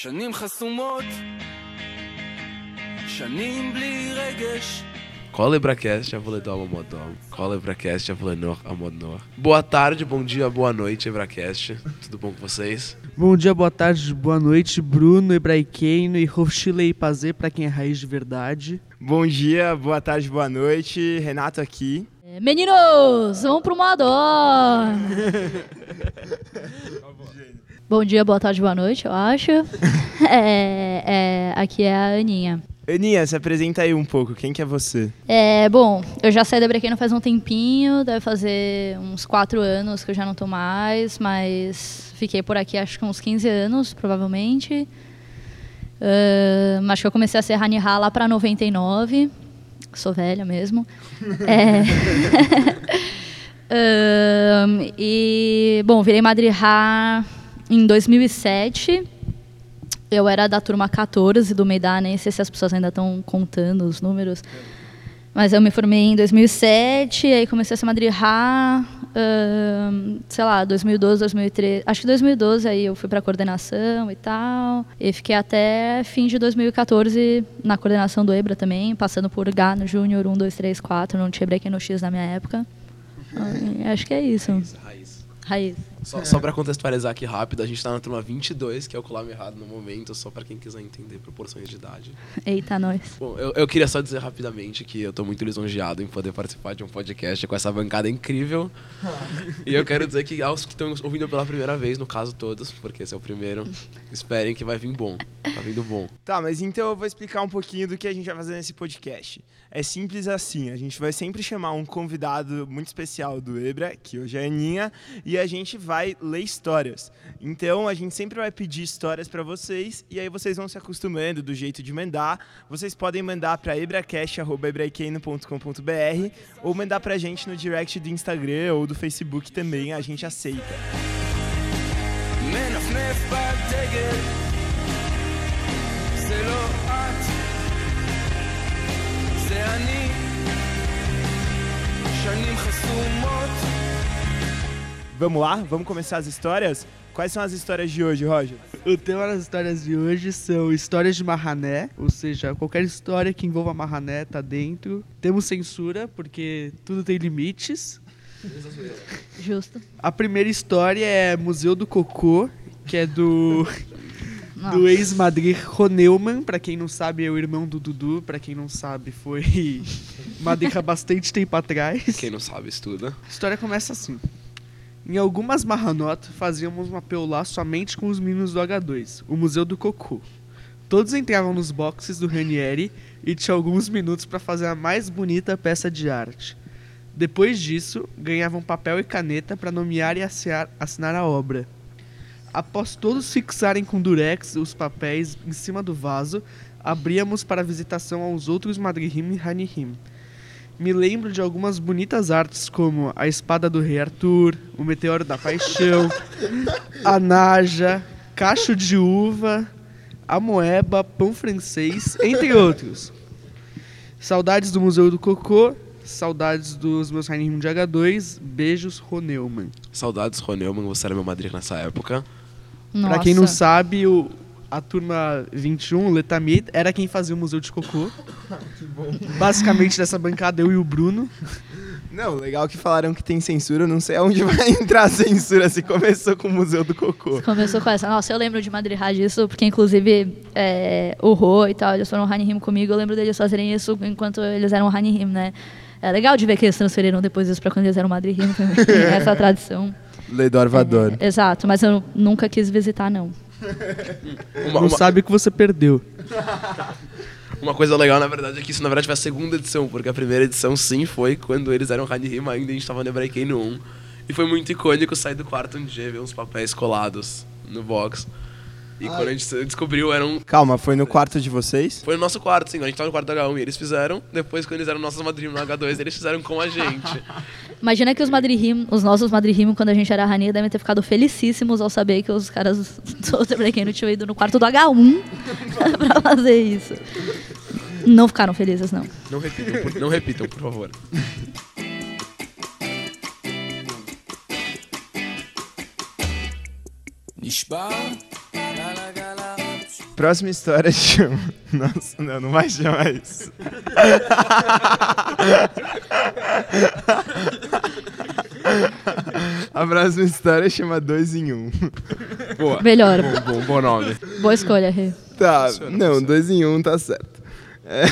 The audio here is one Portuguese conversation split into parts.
שנים חסומות, שנים בלי רגש. Cola Ebracast, Avoledol Amodol. Cola Ebracast, Avolenor Amodnor. Boa tarde, bom dia, boa noite, Ebracast. Tudo bom com vocês? Bom dia, boa tarde, boa noite, Bruno, Hebraiqueino e Rochile e Pazê, pra quem é raiz de verdade. Bom dia, boa tarde, boa noite. Renato aqui. É, Meninos, vamos pro Moador! Bom dia, boa tarde, boa noite, eu acho. É, é, aqui é a Aninha. Aninha, se apresenta aí um pouco. Quem que é você? É, bom, eu já saí da Brequeno faz um tempinho, deve fazer uns 4 anos que eu já não tô mais, mas fiquei por aqui acho que uns 15 anos, provavelmente. Ahn, acho que eu comecei a ser Hanihá lá pra 99. Sou velha mesmo. É. Ahn, e, bom, virei Madrihá em 2007. Eu era da turma 14 do Meidá, nem sei se as pessoas ainda estão contando os números. Mas eu me formei em 2007, aí comecei a ser Madrihá, ahn, sei lá, 2012, 2013. Acho que 2012 aí eu fui para coordenação e tal. E fiquei até fim de 2014 na coordenação do EBRA também, passando por no Júnior 1, 2, 3, 4. Não tinha break no X na minha época. Acho que é isso. Raiz. Raiz. Só, só pra contextualizar aqui rápido, a gente tá na turma 22, que é o colar errado no momento, só pra quem quiser entender proporções de idade. Eita, nós. Bom, eu, eu queria só dizer rapidamente que eu tô muito lisonjeado em poder participar de um podcast com essa bancada incrível. e eu quero dizer que aos que estão ouvindo pela primeira vez, no caso todos, porque esse é o primeiro, esperem que vai vir bom. Tá vindo bom. Tá, mas então eu vou explicar um pouquinho do que a gente vai fazer nesse podcast. É simples assim, a gente vai sempre chamar um convidado muito especial do Ebra, que hoje é a Aninha, e a gente vai ler histórias. Então a gente sempre vai pedir histórias pra vocês, e aí vocês vão se acostumando do jeito de mandar. Vocês podem mandar pra ebracast.ebraqueno.com.br ou mandar pra gente no direct do Instagram ou do Facebook também, a gente aceita. מנפנף בדגל, זה לא את, זה אני. שנים חסומות, Vamos lá? Vamos começar as histórias? Quais são as histórias de hoje, Roger? O tema das histórias de hoje são histórias de Marrané, ou seja, qualquer história que envolva Marrané tá dentro. Temos censura, porque tudo tem limites. Justo. A primeira história é Museu do Cocô, que é do, do ex-Madrid Roneumann. Pra quem não sabe, é o irmão do Dudu. Pra quem não sabe, foi Madrid há bastante tempo atrás. Quem não sabe, estuda. A história começa assim. Em algumas Mahanot, fazíamos uma peulá somente com os meninos do H2, o Museu do Cocô. Todos entravam nos boxes do Ranieri e tinham alguns minutos para fazer a mais bonita peça de arte. Depois disso, ganhavam papel e caneta para nomear e assinar a obra. Após todos fixarem com durex os papéis em cima do vaso, abríamos para visitação aos outros Madrihim e Hanihim. Me lembro de algumas bonitas artes como a espada do rei Arthur, o meteoro da paixão, a naja, cacho de uva, a moeba, pão francês, entre outros. Saudades do Museu do Cocô, saudades dos meus Heinrich de H2, beijos Roneumann. Saudades, Roneumann, você era meu madrinha nessa época. Pra quem não sabe, o, a turma 21, o Letamid, era quem fazia o Museu de Cocô. Basicamente dessa bancada, eu e o Bruno. Não, legal que falaram que tem censura, eu não sei aonde vai entrar a censura se começou com o Museu do Cocô. Começou com essa. Nossa, eu lembro de Madrid disso, porque inclusive é, o Rô e tal, eles foram Hanihim comigo, eu lembro deles fazerem isso enquanto eles eram Hanihim, né? É legal de ver que eles transferiram depois isso pra quando eles eram Madrid também. essa tradição. Ledor Vador. É, exato, mas eu nunca quis visitar, não. Uma, Não uma- sabe o que você perdeu. Uma coisa legal, na verdade, é que isso na verdade foi a segunda edição, porque a primeira edição sim foi quando eles eram Hanihim ainda, a gente tava no Hebraiken no 1. E foi muito icônico sair do quarto um dia e ver uns papéis colados no box. E Ai. quando a gente descobriu, eram. Calma, foi no quarto de vocês? Foi no nosso quarto, sim. A gente tava no quarto do H1 e eles fizeram. Depois, quando eles eram nossas madrinhas no H2, eles fizeram com a gente. Imagina que os madrihim, os nossos madrihim, quando a gente era Rani, devem ter ficado felicíssimos ao saber que os caras do não tinham ido no quarto do H1 pra fazer isso. Não ficaram felizes, não. Não repitam, por, não repitam, por favor. Nishba. Próxima história chama. Nossa, não, não vai chamar isso. A próxima história chama dois em um. Boa. Melhor. Bom, bom, bom nome. Boa escolha, Rê. Tá, não, dois em um tá certo. É.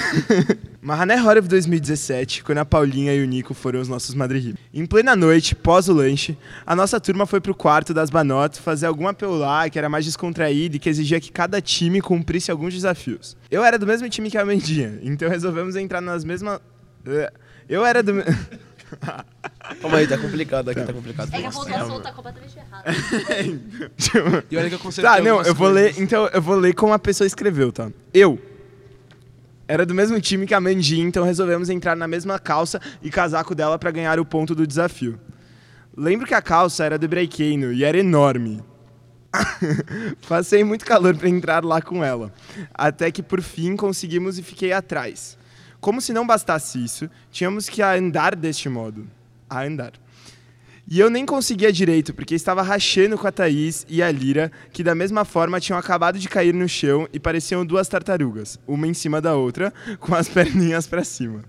Mahané Horror 2017, quando a Paulinha e o Nico foram os nossos madrigim. Em plena noite, pós o lanche, a nossa turma foi pro quarto das Banot fazer alguma lá que era mais descontraída e que exigia que cada time cumprisse alguns desafios. Eu era do mesmo time que a Mendinha, então resolvemos entrar nas mesmas... Eh, Eu era do... Calma aí, tá complicado aqui, tá complicado. É que a pontuação tá completamente errada. E olha que eu consertei Tá, não, eu vou coisas. ler, então eu vou ler como a pessoa escreveu, tá? Eu era do mesmo time que a Mandy, então resolvemos entrar na mesma calça e casaco dela pra ganhar o ponto do desafio. Lembro que a calça era do Breakeno e era enorme. Passei muito calor pra entrar lá com ela, até que por fim conseguimos e fiquei atrás. Como se não bastasse isso, tínhamos que andar deste modo. A andar. E eu nem conseguia direito, porque estava rachando com a Thaís e a Lira, que da mesma forma tinham acabado de cair no chão e pareciam duas tartarugas, uma em cima da outra, com as perninhas para cima.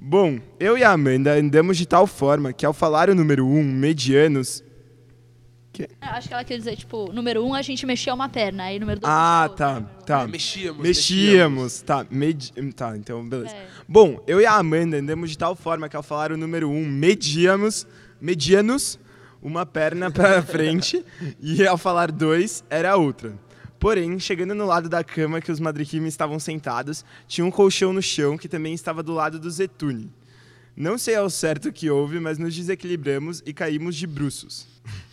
Bom, eu e a Amanda andamos de tal forma que ao falar o número 1, um, medianos. Eu Acho que ela quer dizer, tipo, número um, a gente mexia uma perna, aí número dois... Ah, tá, tá. Mexíamos, Mexíamos, tá, medi... tá, então beleza. É. Bom, eu e a Amanda andamos de tal forma que ao falar o número 1, um, medíamos, medianos, uma perna para frente e ao falar dois, era a outra. Porém, chegando no lado da cama que os madriquim estavam sentados, tinha um colchão no chão que também estava do lado do Zetune. Não sei ao certo o que houve, mas nos desequilibramos e caímos de bruços.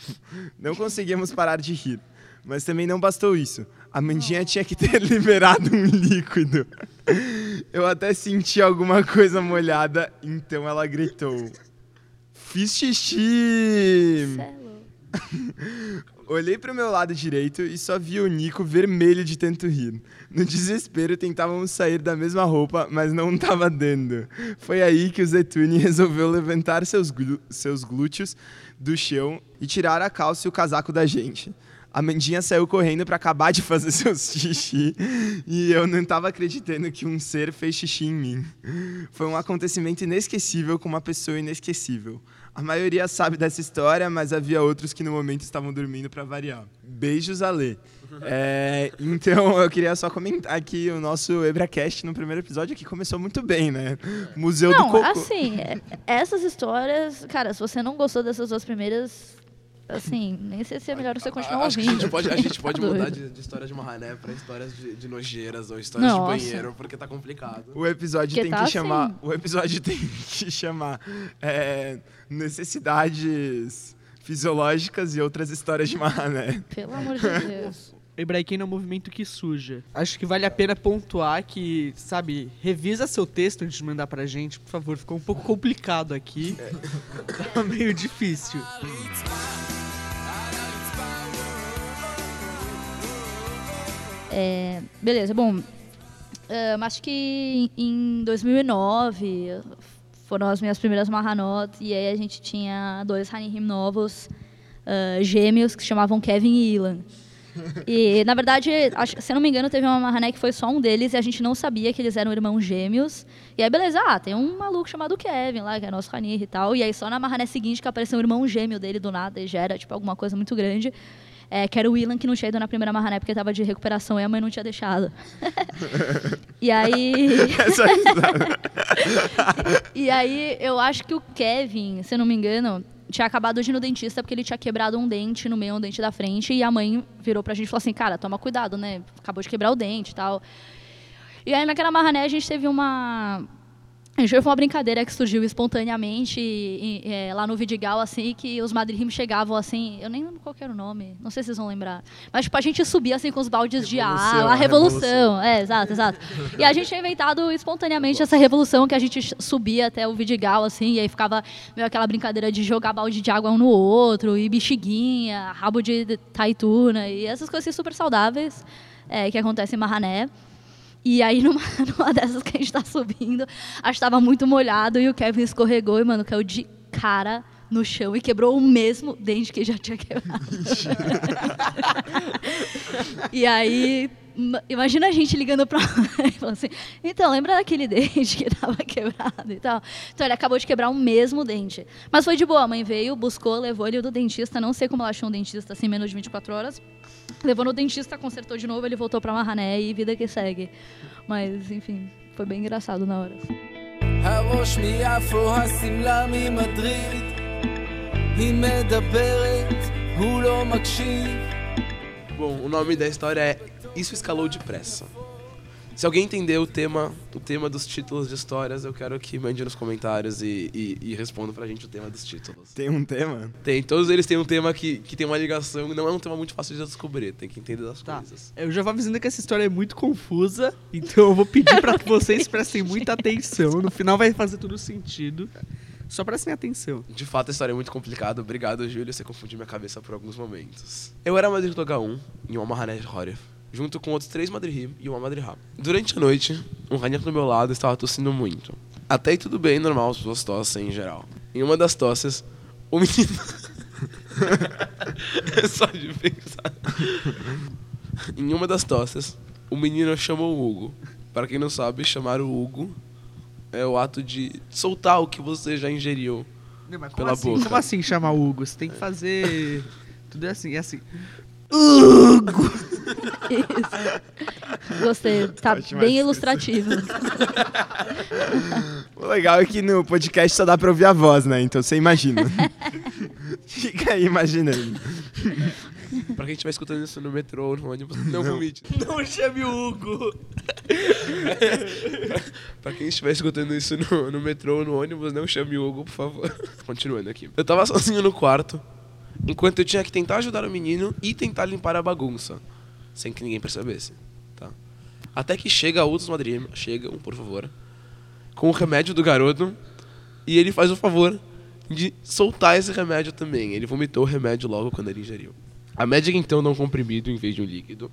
Não conseguimos parar de rir. Mas também não bastou isso. A Mandinha tinha que ter liberado um líquido. Eu até senti alguma coisa molhada, então ela gritou: Fiz xixi! É. Olhei pro meu lado direito e só vi o Nico vermelho de tanto rir. No desespero, tentávamos sair da mesma roupa, mas não tava dando. Foi aí que o Zetune resolveu levantar seus, glú- seus glúteos do chão e tirar a calça e o casaco da gente. A Mandinha saiu correndo para acabar de fazer seu xixi e eu não tava acreditando que um ser fez xixi em mim. Foi um acontecimento inesquecível com uma pessoa inesquecível. A maioria sabe dessa história, mas havia outros que no momento estavam dormindo para variar. Beijos, Alê. É, então eu queria só comentar que o nosso EbraCast no primeiro episódio aqui começou muito bem, né? Museu do Não, Cocô. assim, é- essas histórias... Cara, se você não gostou dessas duas primeiras, assim, nem sei se é melhor você continuar Acho que a ouvindo. gente pode, a gente pode Tá mudar de, de história de Mahané pra histórias de, de nojeiras ou histórias Nossa. de banheiro, porque tá complicado. O episódio Porque tem tá que chamar. assim. O episódio tem que chamar é, necessidades fisiológicas e outras histórias de Mahané. Pelo amor de Deus. Hebraiquem é um movimento que suja. Acho que vale a pena pontuar que, sabe, revisa seu texto antes de mandar pra gente, por favor. Ficou um pouco complicado aqui. Tá meio difícil. É, beleza, bom. acho que em 2009 foram as minhas primeiras Mahanot e aí a gente tinha dois Hanim novos, é, gêmeos, que se chamavam Kevin e Ilan. E, na verdade, acho- se não me engano, teve uma Mahané que foi só um deles e a gente não sabia que eles eram irmãos gêmeos. E aí, beleza, ah, tem um maluco chamado Kevin lá, que é nosso Hanir e tal. E aí, só na Mahané seguinte que apareceu um irmão gêmeo dele do nada e já era, tipo, alguma coisa muito grande. É, que era o Willan, que não tinha ido na primeira Mahané porque tava de recuperação e a mãe não tinha deixado. e aí... Essa risada. E aí, eu acho que o Kevin, se eu não me engano, tinha acabado de ir no dentista porque ele tinha quebrado um dente no meio, um dente da frente, e a mãe virou pra gente e falou assim, cara, toma cuidado, né? Acabou de quebrar o dente e tal. E aí, naquela marrané, a gente teve uma... A gente foi uma brincadeira que surgiu espontaneamente e- e, é, lá no Vidigal, assim, que os madrinhos chegavam, assim... Eu nem lembro qual era o nome, não sei se vocês vão lembrar. Mas, tipo, a gente subia, assim, com os baldes de Revolução, água, a a revolução. revolução. É, exato, exato. E a gente tinha inventado espontaneamente essa revolução que a gente subia até o Vidigal, assim, e aí ficava meio aquela brincadeira de jogar balde de água um no outro, e bexiguinha, rabo de de taituna, e essas coisas assim, super saudáveis é, que acontecem em Marrané. E aí, numa, numa dessas que a gente tá subindo, que tava muito molhado e o Kevin escorregou e, mano, caiu de cara no chão e quebrou o mesmo dente que já tinha quebrado. e aí, Ma- Imagina a gente ligando pra ele e falando assim, então, lembra daquele dente que tava quebrado e tal? Então ele acabou de quebrar o mesmo dente. Mas foi de boa, a mãe veio, buscou, levou ele do dentista, não sei como ela achou um dentista assim, menos de 24 horas. Levou no dentista, consertou de novo, ele voltou pra Marrané e vida que segue. Mas, enfim, foi bem engraçado na hora. הראש מיפו, השמלה ממדריד היא מדברת, הוא לא מקשיב Bom, o nome da história é Isso Escalou Depressa. Se alguém entender o tema, o tema dos títulos de histórias, eu quero que mande nos comentários e, e, e responda pra gente o tema dos títulos. Tem um tema? Tem, todos eles têm um tema que, que tem uma ligação, não é um tema muito fácil de descobrir, tem que entender as Tá. coisas. Eu já vou avisando que essa história é muito confusa, então eu vou pedir pra que vocês prestem muita atenção. No final vai fazer tudo sentido. Só prestem atenção. De fato, a história é muito complicada. Obrigado, Júlio, você confundiu minha cabeça por alguns momentos. Eu era Madrid do H1 em de Horror, junto com outros três Madrid e uma Madrid Durante a noite, um rainha do meu lado estava tossindo muito. Até aí tudo bem, normal, as pessoas tossem em geral. Em uma das tosses, o menino... é só de pensar. em uma das tosses, o menino chamou o Hugo. Para quem não sabe, chamar o Hugo é o ato de soltar o que você já ingeriu. Não, mas Pela assim, boca. Como assim chamar o Hugo? Você tem que fazer. Tudo é assim, é assim. Isso. Gostei, tá bem descrição. ilustrativo. O legal é que no podcast só dá pra ouvir a voz, né? Então você imagina. Fica aí imaginando. Pra quem estiver escutando isso no metrô ou no ônibus, não vomite. Não chame o Hugo! Pra quem estiver escutando isso no, no metrô ou no ônibus, não chame o Hugo, por favor. Continuando aqui. Eu tava sozinho no quarto, enquanto eu tinha que tentar ajudar o menino e tentar limpar a bagunça, sem que ninguém percebesse, tá? Até que chega outros madrinhos, chegam, por favor, com o remédio do garoto e ele faz o favor de soltar esse remédio também. Ele vomitou o remédio logo quando ele ingeriu. A médica então dá um comprimido em vez de um líquido.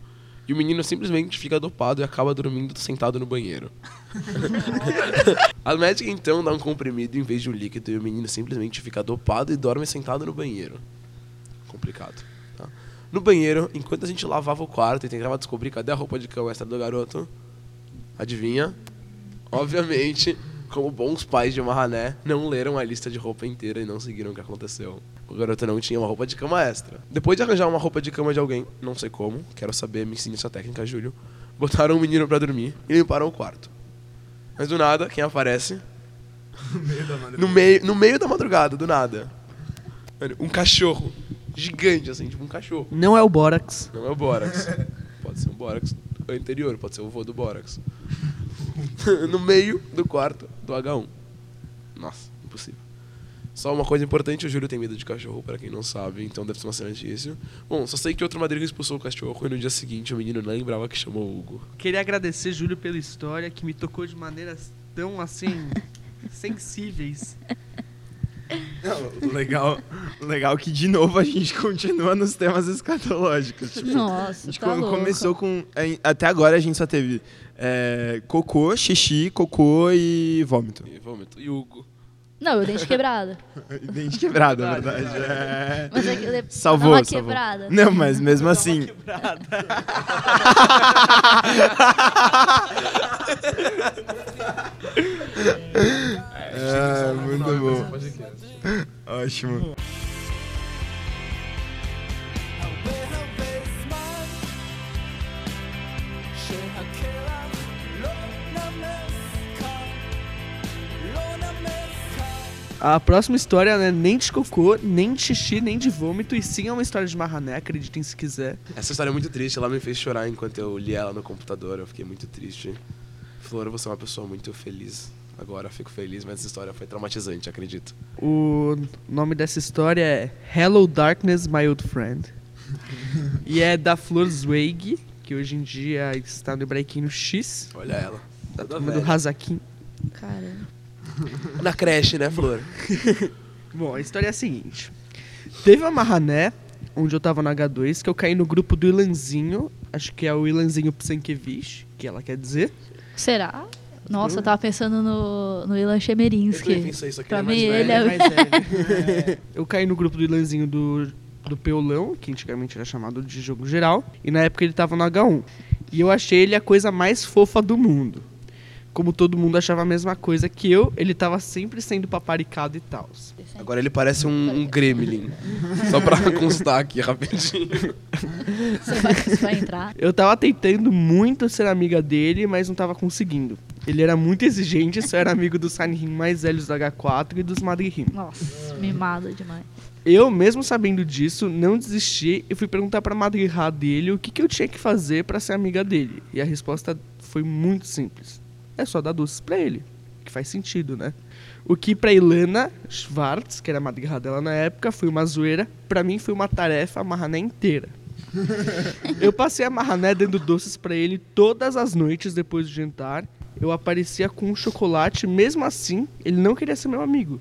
E o menino simplesmente fica dopado e acaba dormindo sentado no banheiro. A médica então dá um comprimido em vez de um líquido e o menino simplesmente fica dopado e dorme sentado no banheiro. Complicado. tá? No banheiro, enquanto a gente lavava o quarto e tentava descobrir cadê a roupa de cama extra do garoto, adivinha? Obviamente, como bons pais de Marrané, não leram a lista de roupa inteira e não seguiram o que aconteceu. O garoto não tinha uma roupa de cama extra. Depois de arranjar uma roupa de cama de alguém, não sei como, quero saber, me ensine essa técnica, Júlio. Botaram o menino pra dormir e limparam o quarto. Mas do nada, quem aparece? No meio, no meio da madrugada, do nada. Um cachorro. Gigante, assim, tipo um cachorro. Não é o Borax. Não é o Borax. Pode ser um Borax anterior, pode ser o vô do Borax. no meio do quarto do H1. Nossa, impossível. Só uma coisa importante, o Júlio tem medo de cachorro, pra quem não sabe, então deve ser uma cena difícil. Bom, só sei que outro madrigo expulsou o cachorro e no dia seguinte o menino não lembrava que chamou o Hugo. Queria agradecer, Júlio, pela história que me tocou de maneiras tão assim. sensíveis. Não, o legal, o legal é que, de novo, a gente continua nos temas escatológicos. Tipo, a Nossa, gente tá co- louco. começou com. é, Até agora a gente só teve é, cocô, xixi, cocô e vômito. E vômito. E Hugo. Não, o dente quebrado. Dente quebrado, na verdade. É. Mas é que ele Salvou, uma salvou. quebrada. Não, mas mesmo assim. É, Muito bom. Ótimo. A próxima história não é nem de cocô, nem de xixi, nem de vômito, e sim é uma história de marrané, acreditem se quiser. Essa história é muito triste, ela me fez chorar enquanto eu li ela no computador, eu fiquei muito triste. Flor, você é uma pessoa muito feliz. Agora eu fico feliz, mas essa história foi traumatizante, acredito. O nome dessa história é Hello Darkness, My Old Friend. e é da Flor Zweig, que hoje em dia está no Hebraiquinho X, Olha ela. da Toda turma do. Hazakin. Cara. Na creche, né, Flor? Bom, a história é a seguinte. Teve uma marrané, onde eu tava no H2, que eu caí no grupo do Ilanzinho, acho que é o Ilanzinho Psankevich, que ela quer dizer. Será? Nossa, eu tava pensando no, no Ilan Eu Chemerinsky. pensei isso aqui, Pra ele é mais mim, velho. ele é- mais velho. Eu caí no grupo do Ilanzinho do, do Peulão, que antigamente era chamado de jogo geral, e na época ele tava no H1. E eu achei ele a coisa mais fofa do mundo. Como todo mundo achava a mesma coisa que eu, ele tava sempre sendo paparicado e tal. Agora ele parece um, um gremlin. Só pra constar aqui rapidinho. Você vai, você vai entrar. Eu tava tentando muito ser amiga dele, mas não tava conseguindo. Ele era muito exigente, só era amigo dos Sanrim mais velhos do H4 e dos Madrihim. Nossa, mimado demais. Eu, mesmo sabendo disso, não desisti e fui perguntar pra Madrihá dele o que, que eu tinha que fazer pra ser amiga dele. E a resposta foi muito simples. É só dar doces pra ele. Que faz sentido, né? O que pra Ilana Schwartz, que era a madrigada dela na época, foi uma zoeira. Pra mim foi uma tarefa a marrané inteira. Eu passei a marrané dando doces pra ele todas as noites depois do jantar. Eu aparecia com um chocolate, mesmo assim, ele não queria ser meu amigo.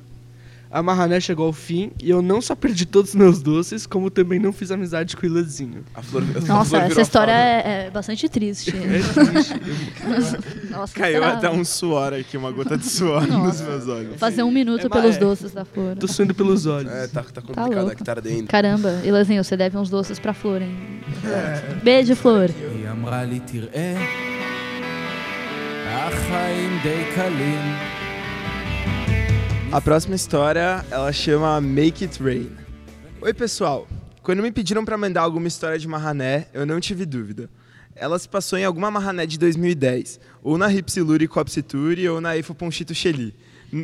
A marrané chegou ao fim e eu não só perdi todos os meus doces, como também não fiz amizade com o Ilazinho. A flor, a flor Nossa, essa história é, é bastante triste. É triste. Nossa, Caiu será? até um suor aqui, uma gota de suor nos Nossa. meus olhos. Fazer um minuto É, pelos é. doces da flor. Tô suando pelos olhos. É, tá, tá Tá complicado louco. aqui, tá ardendo. Caramba, Ilazinho, você deve uns doces pra flor, hein? Beijo, flor. החיים די קלים. A próxima história, ela chama Make It Rain. Oi, pessoal. Quando me pediram pra mandar alguma história de Marrané, eu não tive dúvida. Ela se passou em alguma Marrané de 2010, ou na Ripsiluri Copsituri, ou na Efo Ponchito Cheli.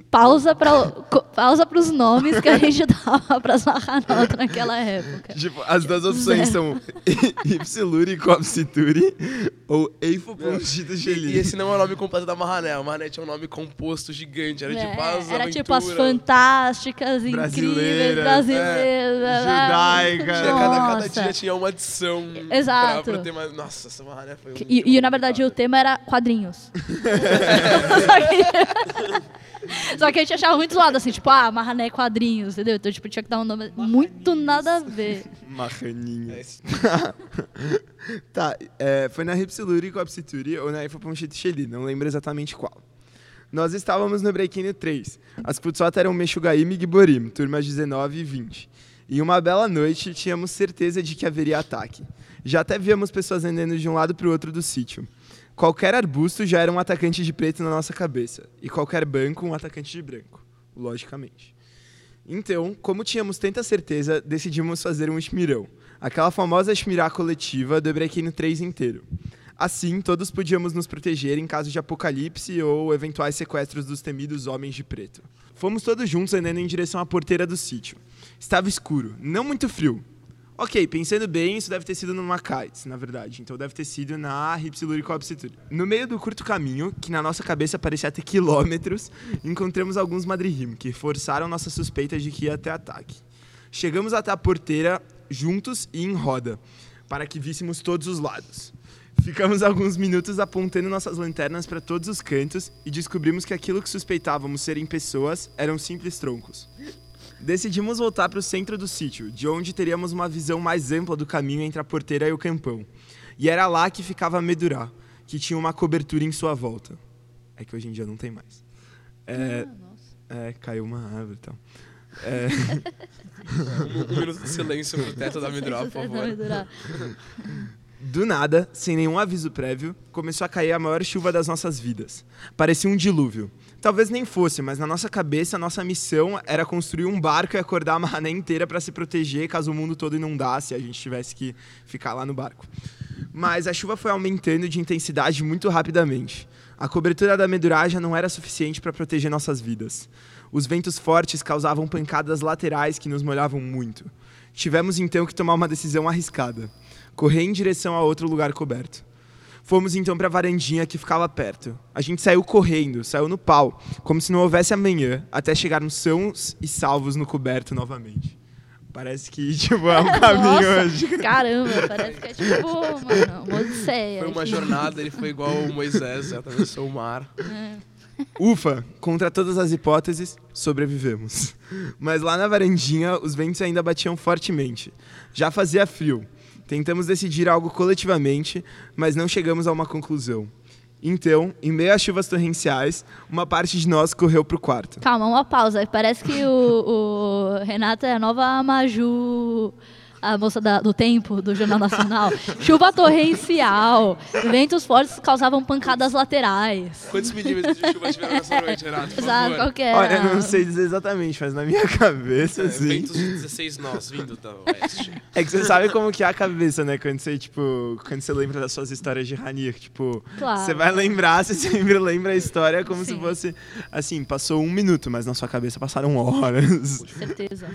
Pausa, co- pausa pros nomes que a gente dava pras marranotas naquela época. Tipo, as duas opções são Ripsiluri Copsituri ou Efo Ponchito E, esse não é o nome completo da Marrané. A Marrané tinha um nome composto gigante. Era É, tipo as era tipo as fantásticas, incríveis, Brasileiras, é, judaica. Tinha cada, cada dia tinha uma adição. Exato. Pra, pra. Nossa, essa Marrané foi E, e, na verdade o tema era quadrinhos. só, que, a gente achava muito zoado, assim, tipo, ah, Marrané quadrinhos, entendeu? Então, tipo, tinha que dar um nome muito nada a ver. Marraninha. É Tá, é, foi na Ripsiluri Copsituri ou na Efo Ponchito Cheli, não lembro exatamente qual. Nós estávamos no Breaking 3. As Putsota eram Meshugaim e Giborim, turmas 19 e 20. E uma bela noite, tínhamos certeza de que haveria ataque. Já até víamos pessoas andando de um lado para o outro do sítio. Qualquer arbusto já era um atacante de preto na nossa cabeça. E qualquer banco, um atacante de branco. Logicamente. Então, como tínhamos tanta certeza, decidimos fazer um esmirão. Aquela famosa esmirá coletiva do Breaking 3 inteiro. Assim, todos podíamos nos proteger em caso de apocalipse ou eventuais sequestros dos temidos homens de preto. Fomos todos juntos andando em direção à porteira do sítio. Estava escuro, não muito frio. Ok, pensando bem, isso deve ter sido numa kites, na verdade. Então deve ter sido na Ripsiluricopsituri. No meio do curto caminho, que na nossa cabeça parecia ter quilômetros, encontramos alguns madrihim, que forçaram nossas suspeitas de que ia ter ataque. Chegamos até a porteira juntos e em roda, para que víssemos todos os lados. Ficamos alguns minutos apontando nossas lanternas para todos os cantos e descobrimos que aquilo que suspeitávamos serem pessoas eram simples troncos. Decidimos voltar para o centro do sítio, de onde teríamos uma visão mais ampla do caminho entre a porteira e o campão. E era lá que ficava a Medurá, que tinha uma cobertura em sua volta. É que hoje em dia não tem mais. É, é caiu uma árvore e tal. É, Um, minuto de silêncio pro teto da Midrop, por favor. Do nada, sem nenhum aviso prévio, começou a cair a maior chuva das nossas vidas. Parecia um dilúvio. Talvez nem fosse, mas na nossa cabeça, a nossa missão era construir um barco e acordar a maré inteira para se proteger caso o mundo todo inundasse e a gente tivesse que ficar lá no barco. Mas a chuva foi aumentando de intensidade muito rapidamente. A cobertura da Medurá já não era suficiente para proteger nossas vidas. Os ventos fortes causavam pancadas laterais que nos molhavam muito. Tivemos então que tomar uma decisão arriscada correr em direção a outro lugar coberto. Fomos então para a varandinha que ficava perto. A gente saiu correndo, saiu no pau, como se não houvesse amanhã, até chegarmos sãos e salvos no coberto novamente. Parece que tipo, é um caminho Nossa, hoje. caramba, parece que é tipo, mano, uma odisseia. Foi uma jornada, ele foi igual o Moisés, atravessou o mar. Ufa, contra todas as hipóteses, sobrevivemos. Mas lá na varandinha, os ventos ainda batiam fortemente. Já fazia frio. Tentamos decidir algo coletivamente, mas não chegamos a uma conclusão. Então, em meio às chuvas torrenciais, uma parte de nós correu pro quarto. Calma, uma pausa. Parece que o, o Renato é a nova Maju a moça da- do tempo, do Jornal Nacional. Chuva torrencial, ventos fortes causavam pancadas laterais. Quantos milímetros de chuva tiveram nessa noite, Renato? Por Exato, favor. qual que era? Olha, eu não sei dizer exatamente, mas na minha cabeça, É, assim. ventos de 16 nós vindo da oeste. É que você sabe como que é a cabeça, né? Quando você, tipo, quando você lembra das suas histórias de Ranir, tipo, Claro. você vai lembrar, você sempre lembra a história como se Sim. fosse, assim, passou um minuto, mas na sua cabeça passaram horas. Certeza.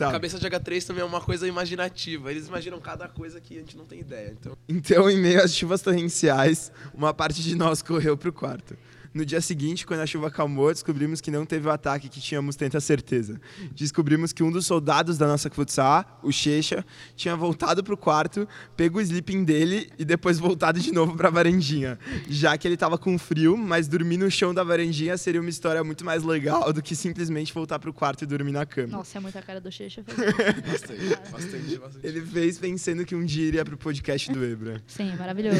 Tá. Cabeça de H3 também é uma coisa imaginativa. Eles imaginam cada coisa que a gente não tem ideia. Então, Então, em meio às chuvas torrenciais, uma parte de nós correu pro quarto. No dia seguinte, quando a chuva acalmou, descobrimos que não teve o ataque que tínhamos tanta certeza. Descobrimos que um dos soldados da nossa futsal, o Checha, tinha voltado pro quarto, pego o sleeping dele e depois voltado de novo pra varandinha. Já que ele tava com frio, mas dormir no chão da varandinha seria uma história muito mais legal do que simplesmente voltar pro quarto e dormir na cama. Nossa, é muita cara do Checha. bastante, bastante, bastante. Ele fez pensando que um dia iria pro podcast do Ebra. Sim, maravilhoso.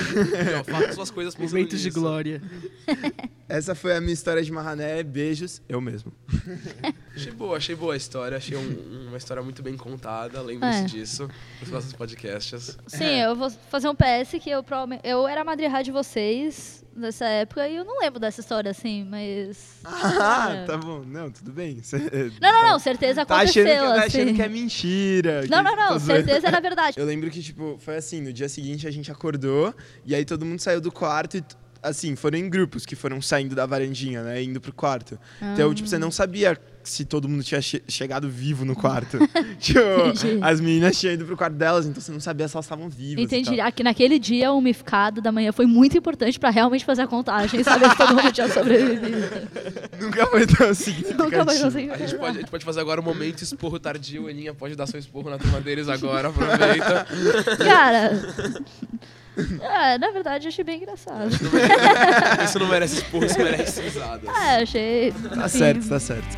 Não, faça suas coisas pensando Momentos de glória. Essa foi a minha história de Marrané. Beijos. Eu mesmo. Achei boa, achei boa a história. Achei um- uma história muito bem contada. Lembre-se É. disso nos próximos podcasts. Sim, eu vou fazer um PS que eu provavelmente. Eu era Madre de vocês nessa época e eu não lembro dessa história assim, mas. Ah, Cara. tá bom. Não, tudo bem. Cê- Não, não, não, certeza Tá achando, aconteceu. que, tá assim. achando que é mentira. Não, que não, não, tá certeza era verdade. Eu lembro que, tipo, foi assim, no dia seguinte a gente acordou e aí todo mundo saiu do quarto e, assim, foram em grupos que foram saindo da varandinha, né, indo pro quarto. Então, tipo, você não sabia se todo mundo tinha che- chegado vivo no quarto. tipo, Entendi. as meninas tinham ido pro quarto delas, então você não sabia se elas estavam vivas e Entendi. Aqui naquele dia, o umificado da manhã foi muito importante pra realmente fazer a contagem, saber se todo mundo tinha sobrevivido. Nunca foi tão significativo. Nunca foi conseguir. A gente, pode, a gente pode fazer agora um momento esporro tardio. Aninha pode dar seu esporro na turma deles agora. Aproveita. Cara. É, na verdade, achei bem engraçado. Isso não merece expor, isso merece risadas. É, ah, achei. Tá certo, tá certo.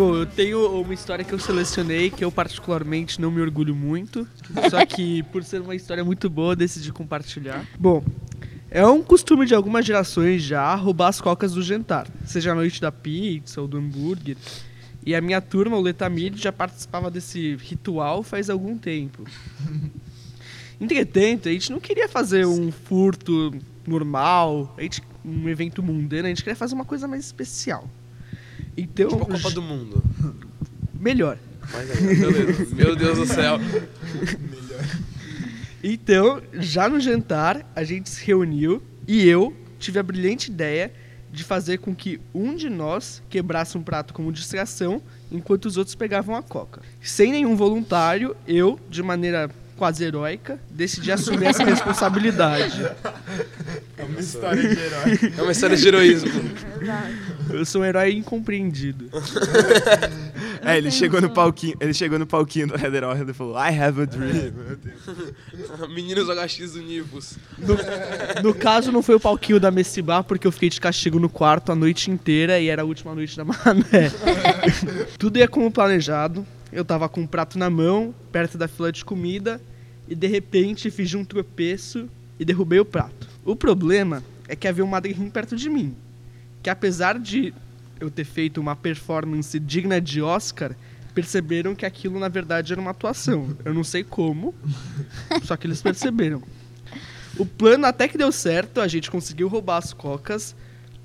Bom, eu tenho uma história que eu selecionei que eu particularmente não me orgulho muito, só que por ser uma história muito boa decidi compartilhar. Bom, é um costume de algumas gerações já roubar as cocas do jantar, seja a noite da pizza ou do hambúrguer. E a minha turma, o Letamid, já participava desse ritual faz algum tempo. Entretanto, a gente não queria fazer um furto normal, a gente, um evento mundano, a gente queria fazer uma coisa mais especial. Então, Tipo a Copa do Mundo. melhor. Mas aí, beleza. Meu Deus do céu. Então, já no jantar, a gente se reuniu e eu tive a brilhante ideia de fazer com que um de nós quebrasse um prato como distração, enquanto os outros pegavam a coca. Sem nenhum voluntário, eu, de maneira quase heróica, decidi assumir essa responsabilidade. É uma história de herói. É uma história de heroísmo. Exato. Eu sou um herói incompreendido. É, ele chegou no palquinho, ele chegou no palquinho do Heather All e falou, I have a dream. Meu Deus. Meninos HX Univos. No caso, não foi o palquinho da Messibá, porque eu fiquei de castigo no quarto a noite inteira e era a última noite da Mané. Tudo ia como planejado. Eu tava com um prato na mão, perto da fila de comida, e de repente fiz um tropeço e derrubei o prato. O problema é que havia um madrinho perto de mim, que apesar de eu ter feito uma performance digna de Oscar, perceberam que aquilo na verdade era uma atuação. Eu não sei como, só que eles perceberam. O plano até que deu certo, a gente conseguiu roubar as cocas.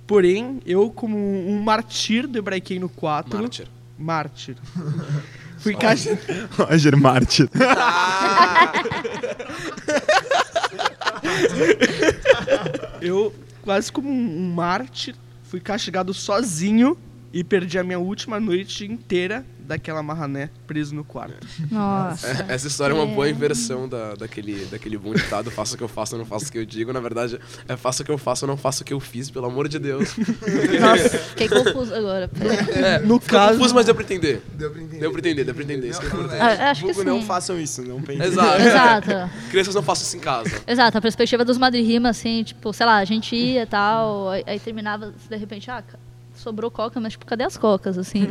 Porém, eu, como um martir do Hebraiquei 4. Mártir. Mártir. Fui caixa. Roger Martin. Eu, quase como um, um mártir, fui castigado sozinho e perdi a minha última noite inteira daquela marrané preso no quarto. Nossa. É, Essa história é uma É. boa inversão da, daquele, daquele bom ditado: faça o que eu faço, não faço o que eu digo. Na verdade, é faça o que eu faço, não faço o que eu fiz, pelo amor de Deus. Nossa, fiquei confuso agora. É, No caso- confuso, mas deu pra entender. Deu pra entender. Deu pra entender, deu pra entender. Isso que é importante. Ah, acho que Vulgo, não sim. façam isso, não pensem. Exato. Exato. Crianças não façam isso em casa. Exato, a perspectiva dos madrima, assim, tipo, sei lá, a gente ia e tal, aí, aí terminava, de repente, ah, sobrou coca, mas tipo, cadê as cocas, assim?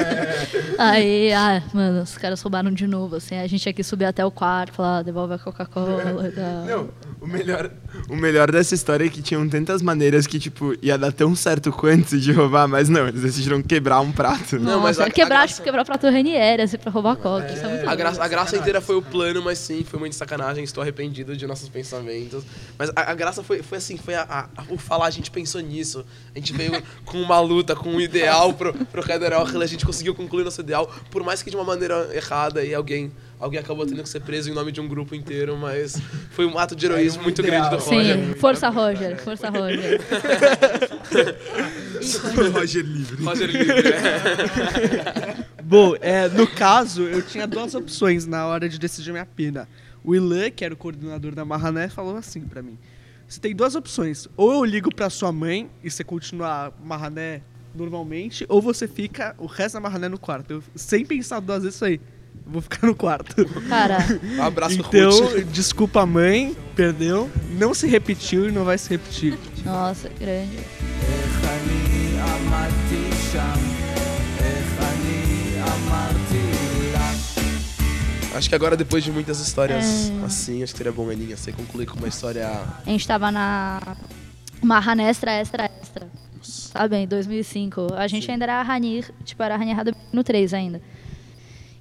aí, ah, mano, os caras roubaram de novo, assim, a gente tinha que subir até o quarto, falar, devolve a Coca-Cola. Não, o melhor, O melhor dessa história é que tinham tantas maneiras que, tipo, ia dar tão certo quanto de roubar, mas não, eles decidiram quebrar um prato. Não, mas Nossa, a- quebrar, a graça- tipo, quebrar o prato Ranieri, assim, pra roubar coca. Isso é muito A graça, a graça inteira foi o plano, mas sim, foi muito sacanagem. Estou arrependido de nossos pensamentos. Mas a, a graça foi, foi assim, foi a, a- a- o falar, a gente pensou nisso. A gente veio com uma luta, com um ideal pro, pro Kaderochle, a gente conseguiu concluir nosso ideal, por mais que de uma maneira errada e alguém, alguém acabou tendo que ser preso em nome de um grupo inteiro, mas foi um ato de heroísmo muito grande do Roger. Sim, força Roger, força Roger. Roger livre. Roger livre, né? Bom, é, no caso, eu tinha duas opções na hora de decidir minha pena. O Ilan, que era o coordenador da Marrané, falou assim pra mim: Você tem duas opções. Ou eu ligo pra sua mãe e você continua a Marrané normalmente, ou você fica o resto da Marrané no quarto. Eu, sem pensar duas vezes isso aí vou ficar no quarto. Cara. Um abraço, Então, Ruth. desculpa a mãe, perdeu. Não se repetiu e não vai se repetir. Nossa, grande. Acho que agora, depois de muitas histórias é. assim, acho que seria bom, Elinha, você concluir com uma história... A gente tava na Mahanestra Extra Extra, sabe, em 2005. A gente ainda era a Rani, tipo, era a Rani Errada no 3 ainda.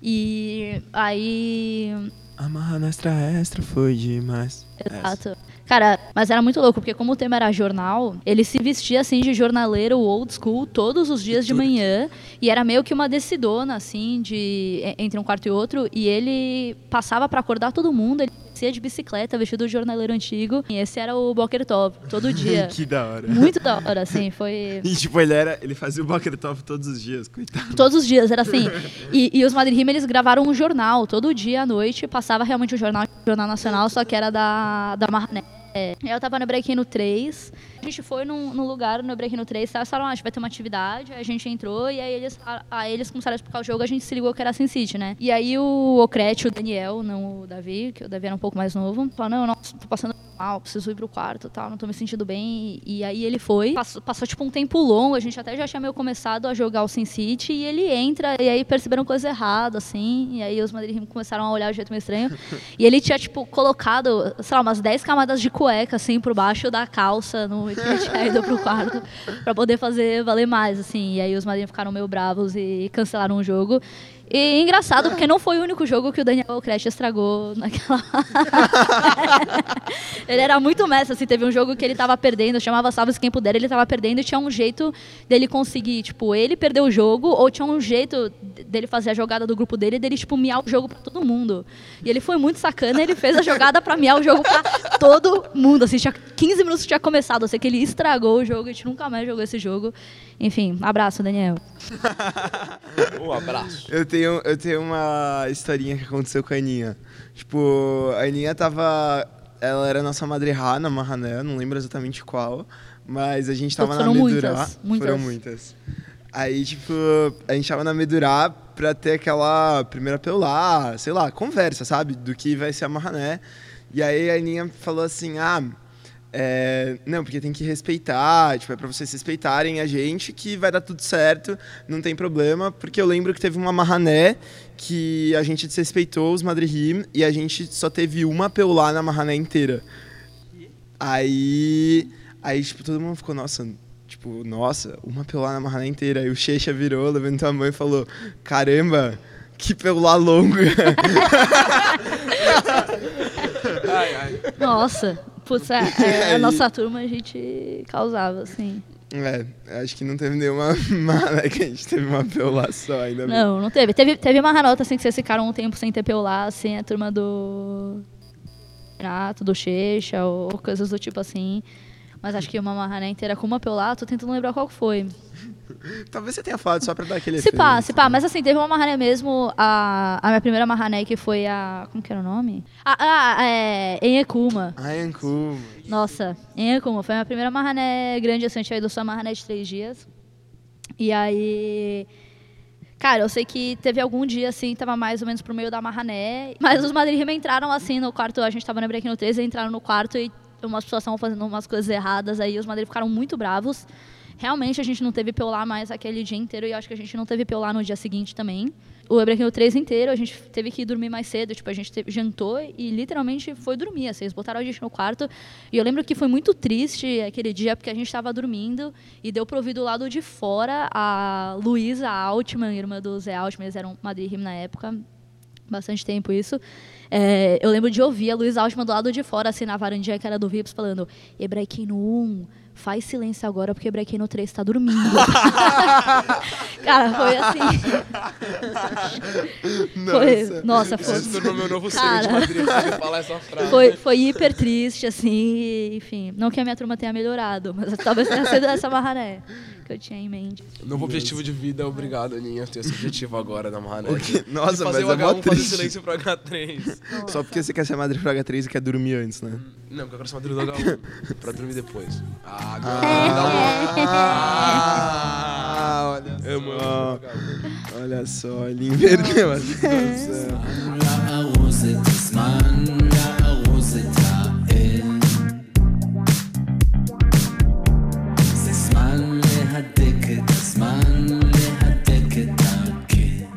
E aí Amarra na extra extra foi demais. Exato. Cara, mas era muito louco, porque como o tema era jornal, ele se vestia assim de jornaleiro old school todos os dias de manhã. E era meio que uma decidona, assim, de entre um quarto e outro. E ele passava pra acordar todo mundo, ele descia de bicicleta, vestido de jornaleiro antigo. E esse era o Boker Top, todo dia. que da hora. Muito da hora, assim, foi. E tipo, ele era. Ele fazia o Boker Top todos os dias, coitado. Todos os dias, era assim. E, e os Madrid Rima, eles gravaram um jornal. Todo dia à noite passava realmente um jornal, jornal nacional, só que era da, da Marrané. Eu tava no Break no 3. A gente foi num, num lugar no Break no 3, tá? Eles falaram, ah, a gente vai ter uma atividade. Aí a gente entrou e aí eles, a- aí eles começaram a explicar o jogo, a gente se ligou que era Sin City, né? E aí o Ocrete, o Daniel, não o Davi, que o Davi era um pouco mais novo, falou, não, nossa, tô passando mal, preciso ir pro quarto tal, não tô me sentindo bem. E, e aí ele foi, passou, passou tipo um tempo longo, a gente até já tinha meio começado a jogar o Sin City, e ele entra, e aí perceberam coisa errada, assim, e aí os Madrid Rim começaram a olhar de jeito meio estranho. e ele tinha, tipo, colocado, sei lá, umas 10 camadas de cueca, assim, por baixo da calça, no que ele tinha ido pro quarto, pra poder fazer valer mais, assim. E aí os Rim ficaram meio bravos e cancelaram o jogo. E engraçado, porque não foi o único jogo que o Daniel Crash estragou naquela. ele era muito mestre, assim, teve um jogo que ele tava perdendo, chamava Salve Quem Puder, ele tava perdendo e tinha um jeito dele conseguir, tipo, ele perder o jogo, ou tinha um jeito dele fazer a jogada do grupo dele e dele, tipo, miar o jogo pra todo mundo. E ele foi muito sacana, ele fez a jogada pra miar o jogo pra todo mundo, assim, tinha 15 minutos que tinha começado, eu sei que ele estragou o jogo, a gente nunca mais jogou esse jogo. Enfim, abraço, Daniel. Um abraço. Eu tenho, eu tenho uma historinha que aconteceu com a Aninha. Tipo, a Aninha tava. Ela era nossa madrerá na Marrané, não lembro exatamente qual. Mas a gente tava Foram na Medurá. muitas, muitas. Foram muitas. Aí, tipo, a gente tava na Medurá pra ter aquela primeira pelar, sei lá, conversa, sabe? Do que vai ser a Marrané. E aí a Aninha falou assim: ah. É, não, porque tem que respeitar, tipo, é pra vocês respeitarem a gente que vai dar tudo certo, não tem problema, porque eu lembro que teve uma marrané que a gente desrespeitou os Madrihim e a gente só teve uma peulá na marrané inteira. Aí, aí, tipo, todo mundo ficou, nossa, tipo, nossa, uma peulá na marrané inteira. Aí o Checha virou, levantou a mão e falou, caramba, que peulá longa. Ai, ai. Nossa, putz, é, é, a nossa turma a gente causava, assim. é, acho que não teve nenhuma marrané que a gente teve uma peulá só ainda bem. Não, não teve. Teve, teve uma ranota, assim, que vocês ficaram um tempo sem ter lá, assim, a turma do Renato, do Checha, ou coisas do tipo assim. Mas acho que uma marrané inteira com uma peulá, tô tentando lembrar qual que foi. Talvez você tenha falado só pra dar aquele Se pá, efeito. se pá. Mas assim, teve uma marrané mesmo, a, a minha primeira marrané, que foi a... Como que era o nome? Ah, ah é... Em Ekuma. Ai, Ancu. Nossa, em Ekuma. Foi a minha primeira marrané grande, assim, a gente veio só marrané de três dias. E aí... Cara, eu sei que teve algum dia, assim, tava mais ou menos pro meio da marrané. Mas os Madrid Rima entraram, assim, no quarto. A gente tava no break no 13, entraram no quarto e umas pessoas estavam fazendo umas coisas erradas. Aí os Madrid ficaram muito bravos. Realmente a gente não teve Peulá mais aquele dia inteiro e acho que a gente não teve Peulá no dia seguinte também. O Ebrequinho 3 inteiro, a gente teve que dormir mais cedo. Tipo, a gente teve, jantou e literalmente foi dormir. Assim, eles botaram a gente no quarto. E eu lembro que foi muito triste aquele dia, porque a gente estava dormindo e deu pro ouvir do lado de fora a Luísa Altman, irmã do Zé Altman. Eles eram Madrid na época. Bastante tempo isso. É, eu lembro de ouvir a Luísa Altman do lado de fora, assim, na varandinha que era do Vips, falando: Hebraiquino 1, faz silêncio agora porque o Hebraiquino 3 tá dormindo. Cara, foi assim. Foi, nossa, foi. Se tornou meu novo Cara. sonho de Madrid, sabe? falar essa frase. Foi, foi hiper triste, assim, e, enfim. Não que a minha turma tenha melhorado, mas talvez tenha sido essa marrané que eu tinha em mente. Novo objetivo de vida, obrigado, Aninha. Ter esse objetivo agora na Mahané. O quê? Nossa, fazer mas o é mó H1, fazer silêncio pro H3. Só porque você quer ser Madre Fraga 3 e quer dormir antes, né? Não, porque eu quero ser uma H1 pra dormir depois. É. Ah, agora. Ah, olha só. Eu amo Olha só, ele inverteu a situação.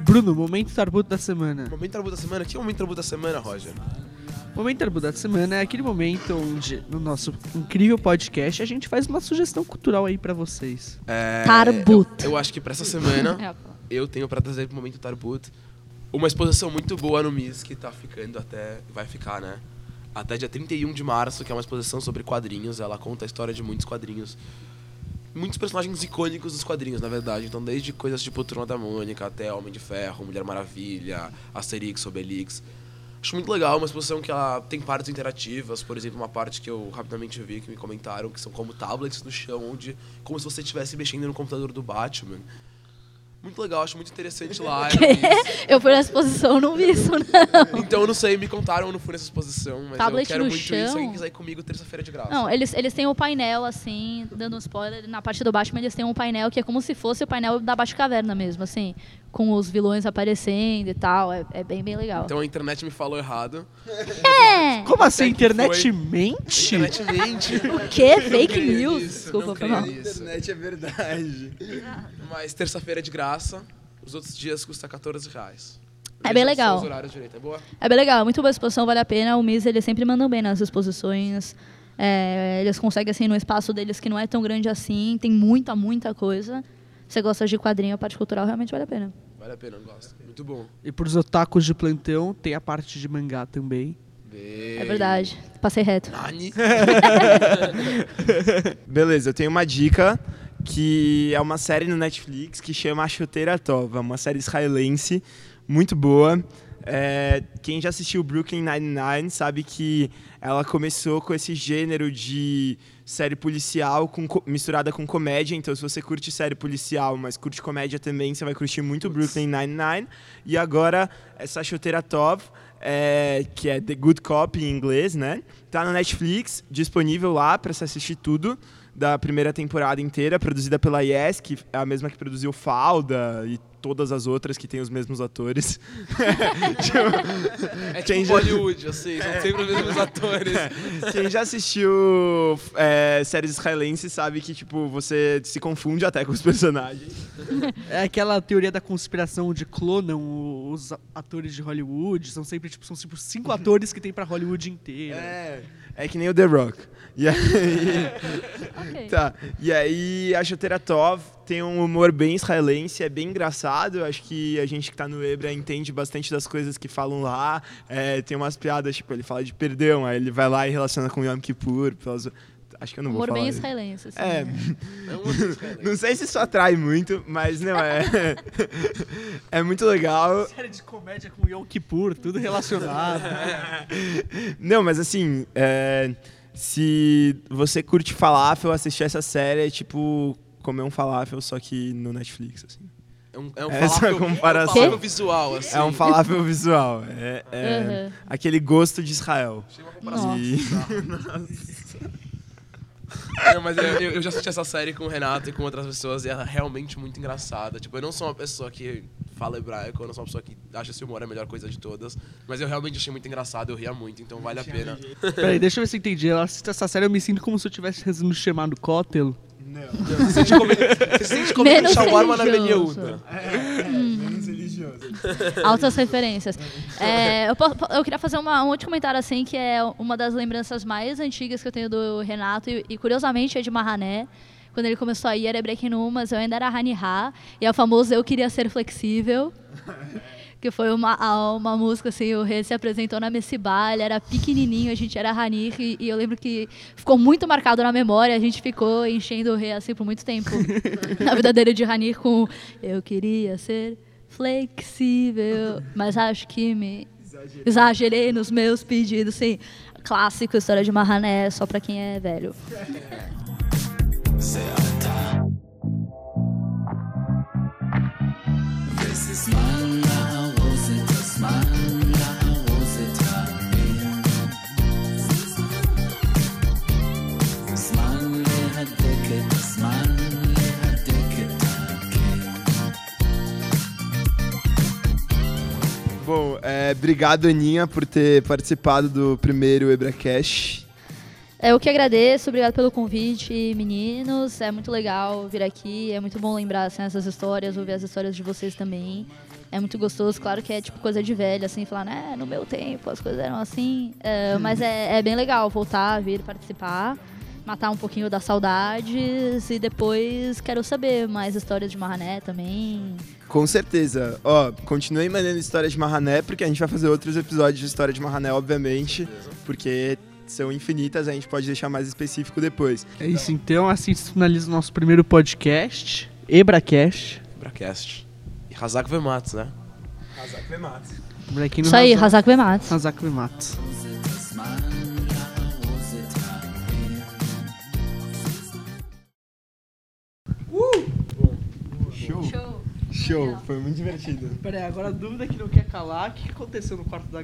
Bruno, momento tarbuto da semana. Momento tarbuto da semana? Que é o momento tarbuto da semana, Roger? Momento tarbuto da semana é aquele momento onde, no nosso incrível podcast, a gente faz uma sugestão cultural aí pra vocês. É, Tarbuto. Eu, eu acho que pra essa semana, É, eu tenho pra trazer pro momento Tarbut uma exposição muito boa no MIS que tá ficando até. Vai ficar, né? Até dia 31 de março, que é uma exposição sobre quadrinhos. Ela conta a história de muitos quadrinhos. Muitos personagens icônicos dos quadrinhos, na verdade. Então, desde coisas tipo Turma da Mônica até Homem de Ferro, Mulher Maravilha, Asterix, Obelix. Acho muito legal, uma exposição que ela tem partes interativas, por exemplo, uma parte que eu rapidamente vi que me comentaram, que são como tablets no chão, onde como se você estivesse mexendo no computador do Batman. Muito legal, acho muito interessante lá. eu fui na exposição, não vi isso, não. Então eu não sei, me contaram, eu não fui nessa exposição, mas Tablet eu quero muito chão? isso. Se alguém quiser ir comigo, terça-feira de graça. Não, eles, eles têm um painel, assim, dando um spoiler, na parte do Batman eles têm um painel que é como se fosse o painel da Batcaverna mesmo, assim, com os vilões aparecendo e tal, é, é bem, bem legal. Então a internet me falou errado. é! Como assim? A internet foi. mente? A internet mente. O quê? Fake news? nisso, Desculpa, não foi mal. nisso. Internet é verdade. Mas terça-feira é de graça, os outros dias custa 14 reais. É bem legal. Direito, é boa? É bem legal, muito boa exposição, vale a pena. O MIS, eles sempre mandam bem nas exposições. É, eles conseguem, assim, no espaço deles que não é tão grande assim, tem muita, muita coisa. Se você gosta de quadrinho, a parte cultural realmente vale a pena. Vale a pena, eu gosto. Muito bom. E pros otakus de plantão, tem a parte de mangá também. É verdade. Passei reto. Nani. Beleza, eu tenho uma dica que é uma série no Netflix que chama A Chuteira Tova, uma série israelense muito boa. É, quem já assistiu Brooklyn Nine-Nine sabe que ela começou com esse gênero de série policial com co- misturada com comédia. Então, se você curte série policial, mas curte comédia também, você vai curtir muito Brooklyn Nine-Nine. E agora, essa Chuteira Tov, é, que é The Good Cop em inglês, né? Tá na Netflix, disponível lá para você assistir tudo da primeira temporada inteira, produzida pela Yes, que é a mesma que produziu Falda e todas as outras que tem os mesmos atores. É Quem tipo já- Bollywood, assim, são sempre os mesmos atores. Quem já assistiu é, séries israelenses sabe que tipo você se confunde até com os personagens. É aquela teoria da conspiração de clonam os atores de Hollywood. São sempre, tipo, são tipo cinco atores que tem pra Hollywood inteira. É, é que nem o The Rock. E aí, Ok. tá. E aí a Chuteira Tov tem um humor bem israelense, é bem engraçado. Acho que a gente que tá no Ebra entende bastante das coisas que falam lá. É, tem umas piadas, tipo, ele fala de perdão, aí ele vai lá e relaciona com Yom Kippur. pelas- Acho que eu não vou Humor falar. bem isso. israelense. Assim, É, né? É um outro israelense. não sei se isso atrai muito, mas não, é. é muito legal. Série de comédia com Yom Kippur, tudo relacionado. Não, mas assim, é, se você curte falafel, assistir essa série é tipo comer um falafel, só que no Netflix, assim. É um, é um Essa falafel, comparação. É um falafel visual, assim. É um falafel visual. É, é Uhum. aquele gosto de Israel. Achei uma comparação Nossa. E- Não, mas eu, eu- já assisti essa série com o Renato e com outras pessoas e ela é realmente muito engraçada. Tipo, eu não sou uma pessoa que fala hebraico, eu não sou uma pessoa que acha esse humor a melhor coisa de todas. Mas eu realmente achei muito engraçado, eu ria muito, então vale a pena. Peraí, deixa eu ver se eu entendi. Eu assisto essa série eu me sinto como se eu estivesse sendo chamado Kotel. Você sente comer, você sente Menos shawarma na religioso. Meliúna. É, menos religioso. Altas referências. É, eu, po- po- eu queria fazer uma- um outro comentário assim, que é uma das lembranças mais antigas que eu tenho do Renato, e, e curiosamente é de Marrané. Quando ele começou a ir, era Breaking Room, mas eu ainda era Hani Ha, e é o famoso Eu Queria Ser Flexível. que foi uma, uma música assim, o Rei se apresentou na Messibá, ele era pequenininho, a gente era Hanir, e, e, eu lembro que ficou muito marcado na memória, a gente ficou enchendo o Rei assim por muito tempo, na vida dele de Hanir com Eu queria ser flexível, mas acho que me exagerei, exagerei nos meus pedidos, sim. Clássico, história de Mahané, só pra quem é velho. Bom, é, obrigado, Aninha, por ter participado do primeiro EbraCast. É, Eu que agradeço, obrigado pelo convite, meninos. É muito legal vir aqui, é muito bom lembrar assim, essas histórias, ouvir as histórias de vocês também. É muito gostoso, claro que é tipo coisa de velho, assim, falar, né, no meu tempo as coisas eram assim. É, mas é, é bem legal voltar, vir participar, matar um pouquinho das saudades e depois quero saber mais histórias de Marrané também. Com certeza. Ó, continuem mandando história de Marrané, porque a gente vai fazer outros episódios de história de Marrané, obviamente, porque são infinitas, a gente pode deixar mais específico depois. É isso, então. Assim se finaliza o nosso primeiro podcast, EbraCast. Bracast. E Hazak Vematos, né? Quem não Isso aí, razão- Hazak Bematz. Hazak Show. Foi muito divertido. Pera aí, agora a dúvida que não quer calar, o que aconteceu no quarto da